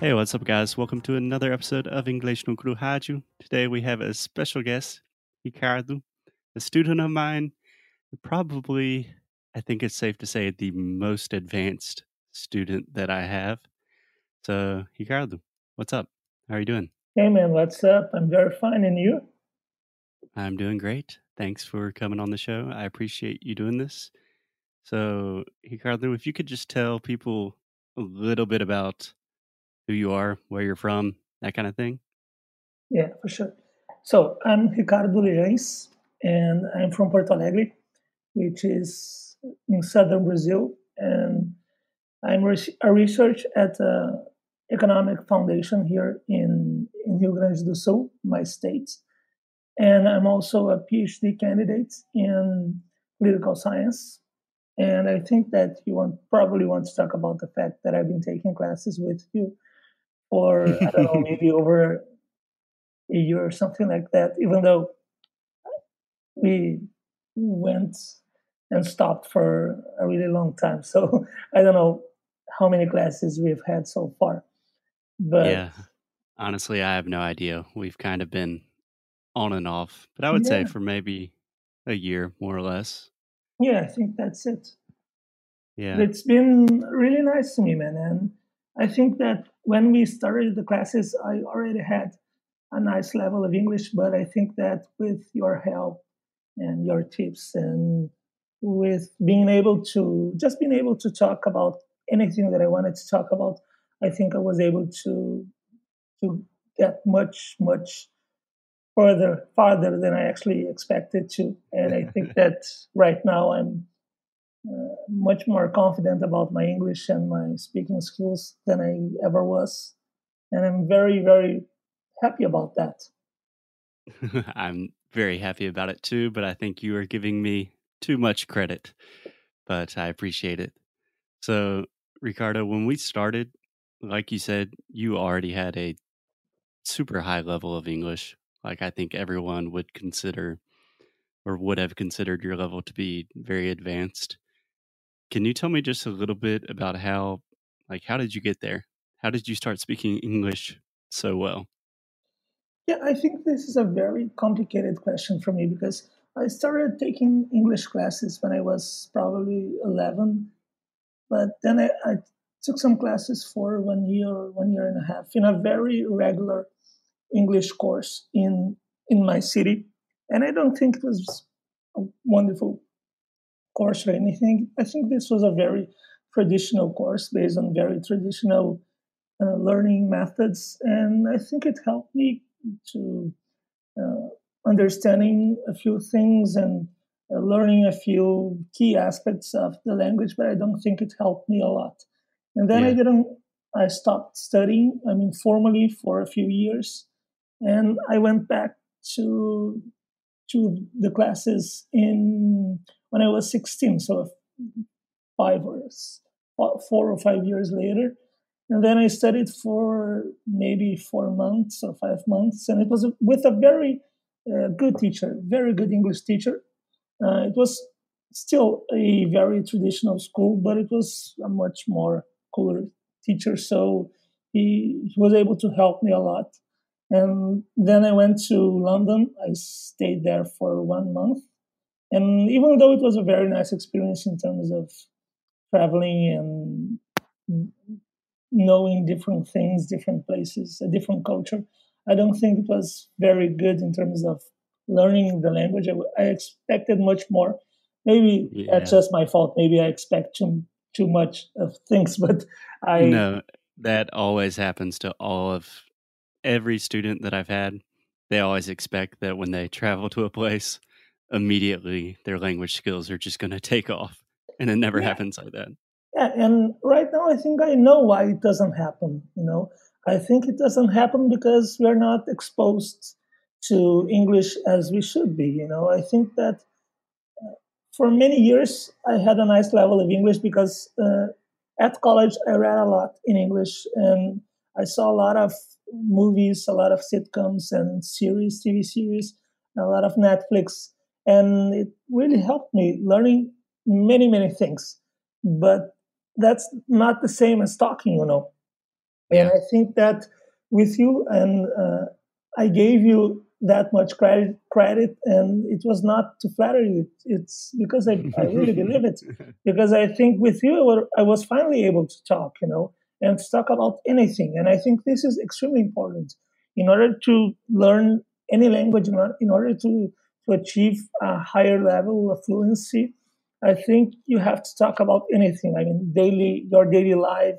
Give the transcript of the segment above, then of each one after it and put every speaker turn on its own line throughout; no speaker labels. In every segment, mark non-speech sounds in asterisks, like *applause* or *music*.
Hey, what's up, guys? Welcome to another episode of English no Cru Rádio. Today we have a special guest, Ricardo, a student of mine, probably, I think it's safe to say, the most advanced student that I have. So, Ricardo, what's up? How are you doing?
Hey, man, what's up? I'm very fine. And you?
I'm doing great. Thanks for coming on the show. I appreciate you doing this. So, Ricardo, if you could just tell people a little bit about who you are, where you're from, that kind of thing?
Yeah, for sure. So I'm Ricardo Leães, and I'm from Porto Alegre, which is in southern Brazil, and I'm a research at the Economic Foundation here in, in Rio Grande do Sul, my state. And I'm also a PhD candidate in political science. And I think that you want probably want to talk about the fact that I've been taking classes with you or *laughs* I don't know, maybe over a year or something like that, even though we went and stopped for a really long time. So *laughs* I don't know how many classes we've had so far. But
yeah, honestly, I have no idea. We've kind of been on and off, but I would yeah. say for maybe a year, more or less.
Yeah, I think that's it.
Yeah.
It's been really nice to me, man. And I think that when we started the classes, I already had a nice level of English, but I think that with your help and your tips and with being able to just being able to talk about anything that I wanted to talk about, I think I was able to to get much much further farther than I actually expected to, and I think *laughs* that right now I'm uh, much more confident about my English and my speaking skills than I ever was. And I'm very, very happy about that. *laughs*
I'm very happy about it too, but I think you are giving me too much credit, but I appreciate it. So, Ricardo, when we started, like you said, you already had a super high level of English. Like I think everyone would consider or would have considered your level to be very advanced. Can you tell me just a little bit about how, like, how did you get there? How did you start speaking English so well?
Yeah, I think this is a very complicated question for me because I started taking English classes when I was probably 11, but then I, I took some classes for one year, one year and a half in a very regular English course in in my city, and I don't think it was a wonderful course or anything. I think this was a very traditional course based on very traditional uh, learning methods, and I think it helped me to uh, understanding a few things and uh, learning a few key aspects of the language. But I don't think it helped me a lot. And then yeah. I didn't. I stopped studying. I mean, formally for a few years, and I went back to to the classes in when I was 16, so five or four or five years later. And then I studied for maybe four months or five months, and it was with a very uh, good teacher, very good English teacher. Uh, it was still a very traditional school, but it was a much more cooler teacher. So he, he was able to help me a lot. And then I went to London. I stayed there for one month. And even though it was a very nice experience in terms of traveling and knowing different things, different places, a different culture, I don't think it was very good in terms of learning the language. I, I expected much more. Maybe yeah. that's just my fault. Maybe I expect too too much of things, *laughs* but I
no. That always happens to all of every student that I've had, they always expect that when they travel to a place, immediately their language skills are just going to take off. and it never yeah. happens like that.
Yeah, and right now I think I know why it doesn't happen. You know, I think it doesn't happen because we're not exposed to English as we should be. You know, I think that uh, for many years I had a nice level of English because uh, at college I read a lot in English and I saw a lot of movies, a lot of sitcoms and series, TV series, a lot of Netflix, and it really helped me learning many many things. But that's not the same as talking, you know. And I think that with you, and uh, I gave you that much credit, credit, and it was not to flatter you. It's because I, I really *laughs* believe it. Because I think with you, I was finally able to talk, you know, and to talk about anything. And I think this is extremely important in order to learn any language, in order to achieve a higher level of fluency. I think you have to talk about anything. I mean, daily, your daily life.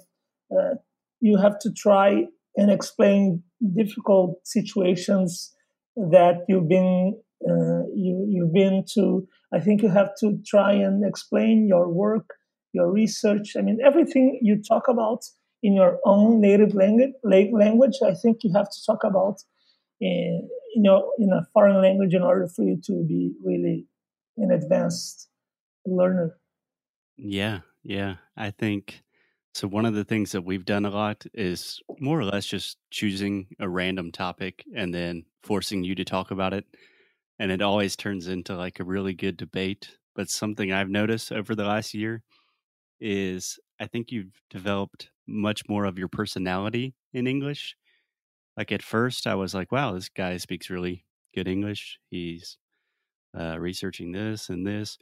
Uh, you have to try and explain difficult situations that you've been uh, you you've been to. I think you have to try and explain your work, your research. I mean, everything you talk about in your own native language. Language. I think you have to talk about in you know in a foreign language in order for you to be really an advanced learner.
Yeah, yeah. I think so. One of the things that we've done a lot is more or less just choosing a random topic and then forcing you to talk about it. And it always turns into like a really good debate. But something I've noticed over the last year is I think you've developed much more of your personality in English. Like at first, I was like, wow, this guy speaks really good English. He's uh, researching this and this.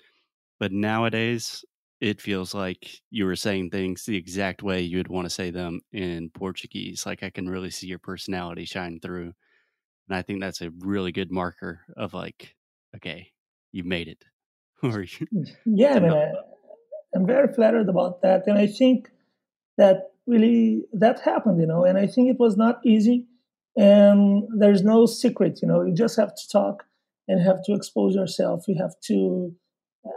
But nowadays, it feels like you were saying things the exact way you would want to say them in Portuguese. Like I can really see your personality shine through. And I think that's a really good marker of like, okay, you made it. *laughs*
or *laughs* yeah, I mean, I, I'm very flattered about that. And I think that really that happened, you know, and I think it was not easy. And there's no secret, you know, you just have to talk and have to expose yourself. You have to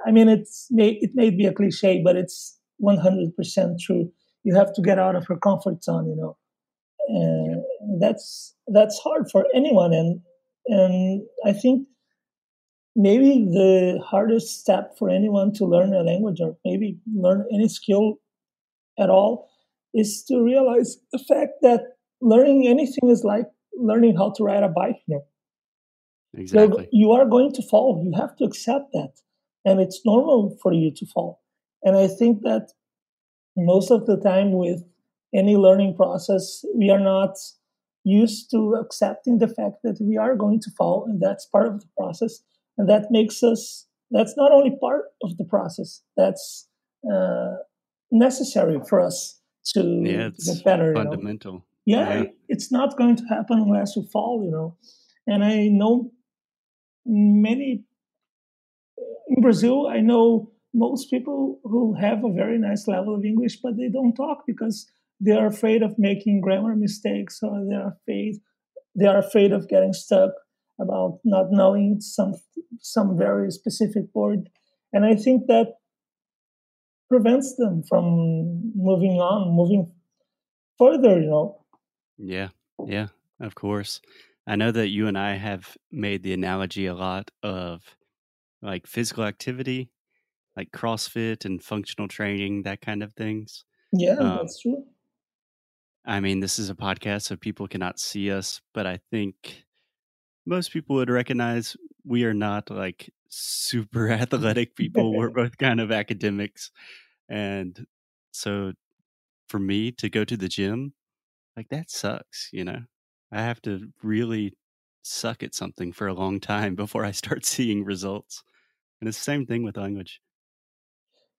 I mean, it's it may be a cliche, but it's 100% true. You have to get out of your comfort zone, you know, and that's that's hard for anyone. And and I think maybe the hardest step for anyone to learn a language or maybe learn any skill at all is to realize the fact that learning anything is like learning how to ride a bike. You know?
Exactly.
you are going to fall. You have to accept that and it's normal for you to fall. And I think that most of the time with any learning process, we are not used to accepting the fact that we are going to fall, and that's part of the process. And that makes us, that's not only part of the process, that's uh, necessary for us to
yeah, it's
get better.
Fundamental.
You know? Yeah, it's not going to happen unless you fall, you know. And I know many uh, in Brazil, I know most people who have a very nice level of English, but they don't talk because they are afraid of making grammar mistakes or they are afraid they are afraid of getting stuck about not knowing some some very specific word. And I think that prevents them from moving on, moving further, you know.
Yeah, yeah, of course. I know that you and I have made the analogy a lot of like physical activity, like CrossFit and functional training, that kind of things.
Yeah, um, that's true.
I mean, this is a podcast, so people cannot see us, but I think most people would recognize we are not like super *laughs* athletic people. We're *laughs* both kind of academics. And so for me to go to the gym, like that sucks, you know? I have to really suck at something for a long time *laughs* before I start *laughs* seeing results. And it's the same thing with language.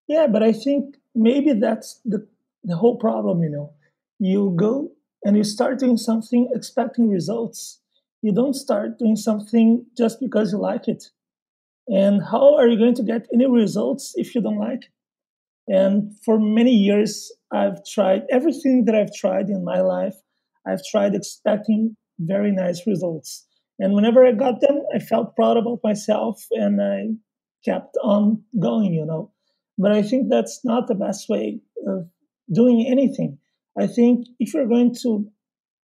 Yeah, but I think maybe that's the the whole problem, you know. You go and you start doing something expecting results. You don't start doing something just because you like it. And how are you going to get any results if you don't like it? And for many years, I've tried everything that I've tried in my life. I've tried expecting very nice results. And whenever I got them, I felt proud about myself and I kept on going, you know. But I think that's not the best way of doing anything. I think if you're going to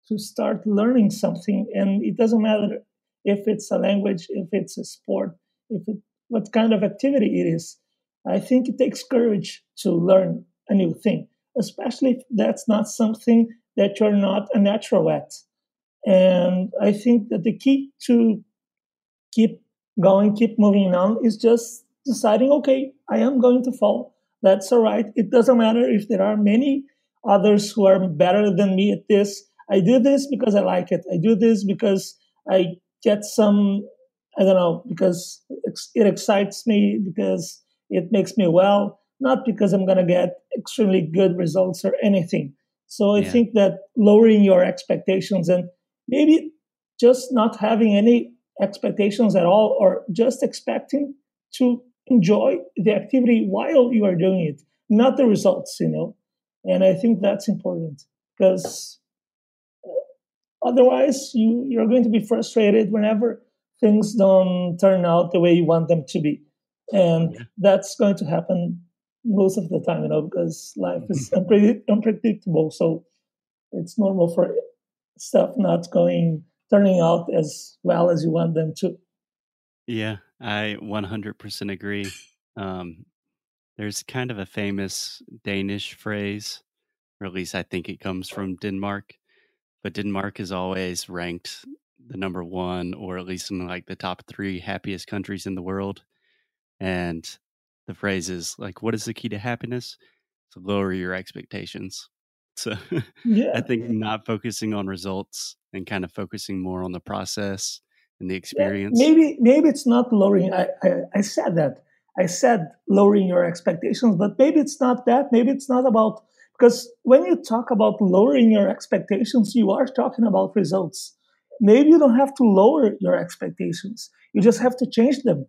to start learning something, and it doesn't matter if it's a language, if it's a sport, if it, what kind of activity it is, I think it takes courage to learn a new thing, especially if that's not something that you're not a natural at. And I think that the key to keep going, keep moving on is just deciding, okay, I am going to fall. That's all right. It doesn't matter if there are many others who are better than me at this. I do this because I like it. I do this because I get some, I don't know, because it excites me, because it makes me well, not because I'm going to get extremely good results or anything. So I yeah. think that lowering your expectations and maybe just not having any expectations at all or just expecting to enjoy the activity while you are doing it, not the results, you know. And I think that's important because uh, otherwise you, you're going to be frustrated whenever things don't turn out the way you want them to be. And yeah. that's going to happen most of the time, you know, because life is unpredictable. So it's normal for stuff not going turning out as well as you want them to.
Yeah, I 100% agree. Um, there's kind of a famous Danish phrase, or at least I think it comes from Denmark, but Denmark is always ranked the number one, or at least in like the top three happiest countries in the world. And the phrase is like, what is the key to happiness? To lower your expectations. *laughs* So yeah. I think not focusing on results and kind of focusing more on the process and the experience.
Yeah, maybe maybe it's not lowering. I, I, I said that. I said lowering your expectations, but maybe it's not that. Maybe it's not about because when you talk about lowering your expectations, you are talking about results. Maybe you don't have to lower your expectations. You just have to change them.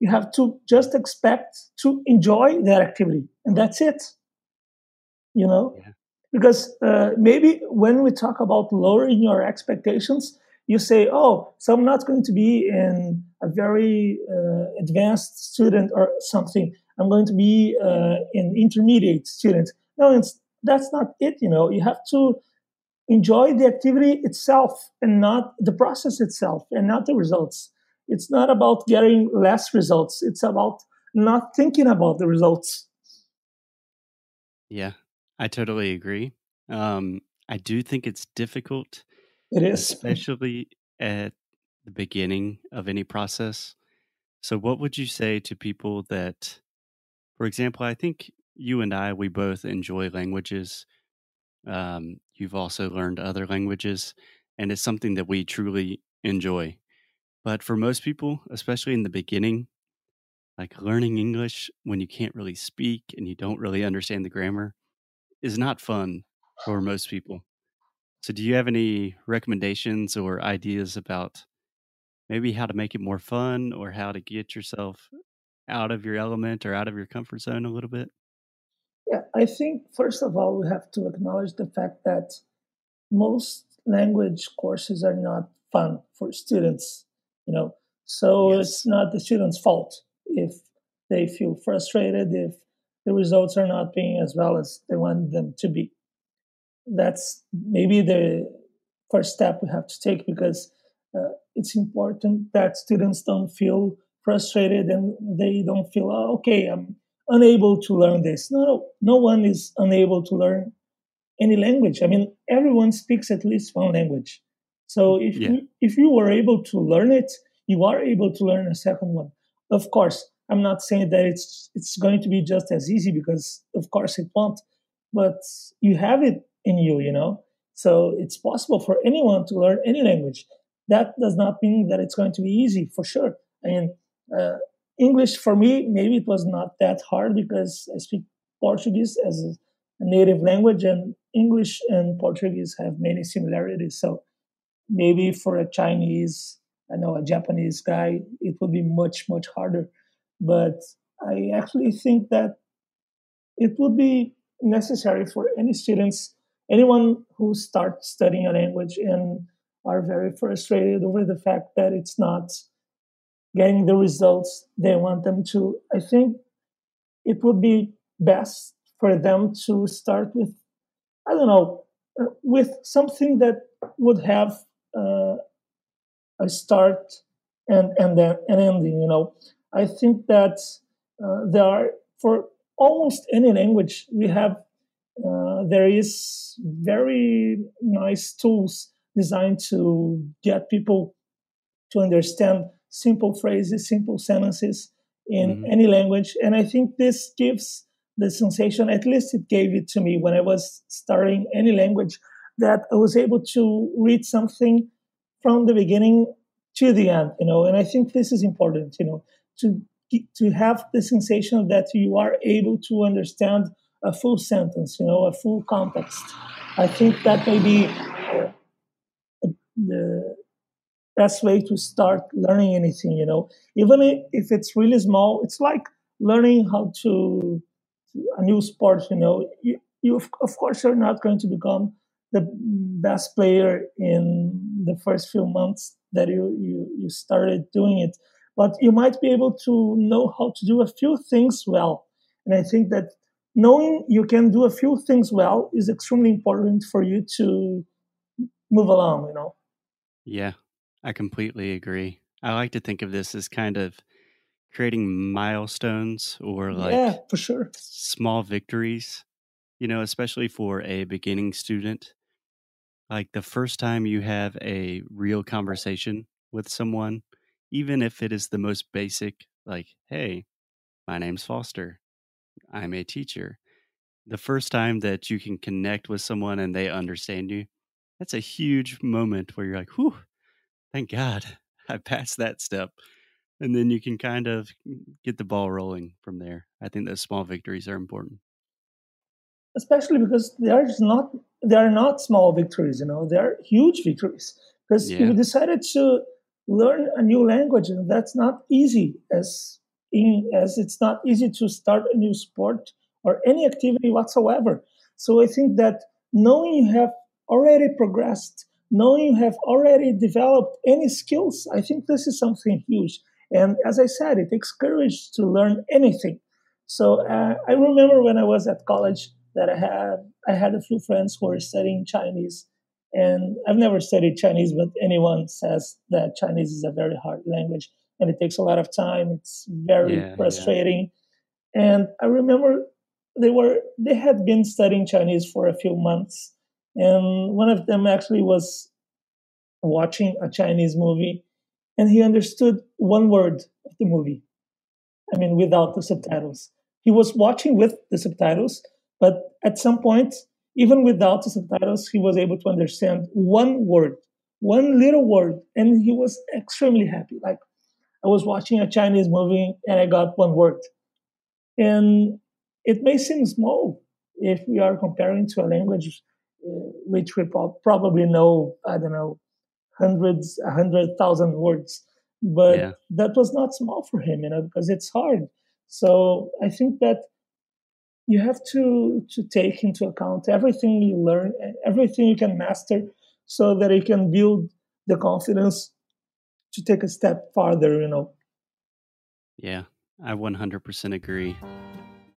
You have to just expect to enjoy that activity, and that's it. You know, yeah. Because uh, maybe when we talk about lowering your expectations you say oh so i'm not going to be in a very uh, advanced student or something. I'm going to be uh, an intermediate student. No that's not it you know? You have to enjoy the activity itself and not the process itself and not the results it's not about getting less results it's about not thinking about the results
yeah I totally agree. Um, I do think it's difficult,
It is. *laughs*
especially at the beginning of any process. So, what would you say to people that, for example, I think you and I, we both enjoy languages. Um, you've also learned other languages, and it's something that we truly enjoy. But for most people, especially in the beginning, like learning English when you can't really speak and you don't really understand the grammar, is not fun for most people. So, do you have any recommendations or ideas about maybe how to make it more fun or how to get yourself out of your element or out of your comfort zone a little bit?
Yeah, I think first of all, we have to acknowledge the fact that most language courses are not fun for students, you know. So yes. it's not the students' fault if they feel frustrated, if the results are not being as well as they want them to be. That's maybe the first step we have to take because uh, it's important that students don't feel frustrated and they don't feel, oh, okay, I'm unable to learn this. No, no, no one is unable to learn any language. I mean, everyone speaks at least one language. So if yeah. you, if you were able to learn it, you are able to learn a second one. Of course, I'm not saying that it's it's going to be just as easy because of course it won't, but you have it in you, you know. So it's possible for anyone to learn any language. That does not mean that it's going to be easy for sure. I mean, uh, English for me maybe it was not that hard because I speak Portuguese as a, a native language, and English and Portuguese have many similarities. So maybe for a Chinese, I know a Japanese guy, it would be much much harder but I actually think that it would be necessary for any students, anyone who starts studying a language and are very frustrated over the fact that it's not getting the results they want them to. I think it would be best for them to start with, I don't know, uh, with something that would have a start and and then an ending. You know, I think that uh, there are for almost any language we have uh, there is very nice tools designed to get people to understand simple phrases, simple sentences in mm-hmm. any language. And I think this gives the sensation, at least it gave it to me when I was starting any language, that I was able to read something from the beginning to the end, you know. And I think this is important, you know, to to have the sensation that you are able to understand a full sentence, you know, a full context. I think that may be uh, the best way to start learning anything, you know. Even if it's really small, it's like learning how to a new sport, you know. You, you of course, you're not going to become the best player in the first few months that you, you, you started doing it, but you might be able to know how to do a few things well. And I think that knowing you can do a few things well is extremely important for you to move along, you know?
Yeah, I completely agree. I like to think of this as kind of creating milestones or like
yeah, for sure.
small victories, you know, especially for a beginning student. Like the first time you have a real conversation with someone, even if it is the most basic, like, hey, my name's Foster. I'm a teacher. The first time that you can connect with someone and they understand you, that's a huge moment where you're like, whew, thank God *laughs* I passed that step. And then you can kind of get the ball rolling from there. I think those small victories are important.
Especially because there's not they are not small victories, you know, they are huge victories. Because yeah. you decided to learn a new language, and that's not easy as in, as it's not easy to start a new sport or any activity whatsoever. So I think that knowing you have already progressed, knowing you have already developed any skills, I think this is something huge. And as I said, it takes courage to learn anything. So uh, I remember when I was at college that I had I had a few friends who were studying Chinese, and I've never studied Chinese, but anyone says that Chinese is a very hard language and it takes a lot of time. It's very yeah, frustrating. Yeah. And I remember they were they had been studying Chinese for a few months, and one of them actually was watching a Chinese movie, and he understood one word of the movie. I mean, without the subtitles. He was watching with the subtitles, but at some point, even without the subtitles, he was able to understand one word, one little word, and he was extremely happy. Like, I was watching a Chinese movie and I got one word. And it may seem small if we are comparing to a language uh, which we probably know, I don't know, hundreds, a hundred thousand words. But yeah. that was not small for him, you know, because it's hard. So I think that you have to to take into account everything you learn, everything you can master, so that you can build the confidence to take a step farther, you know.
Yeah, I 100% agree.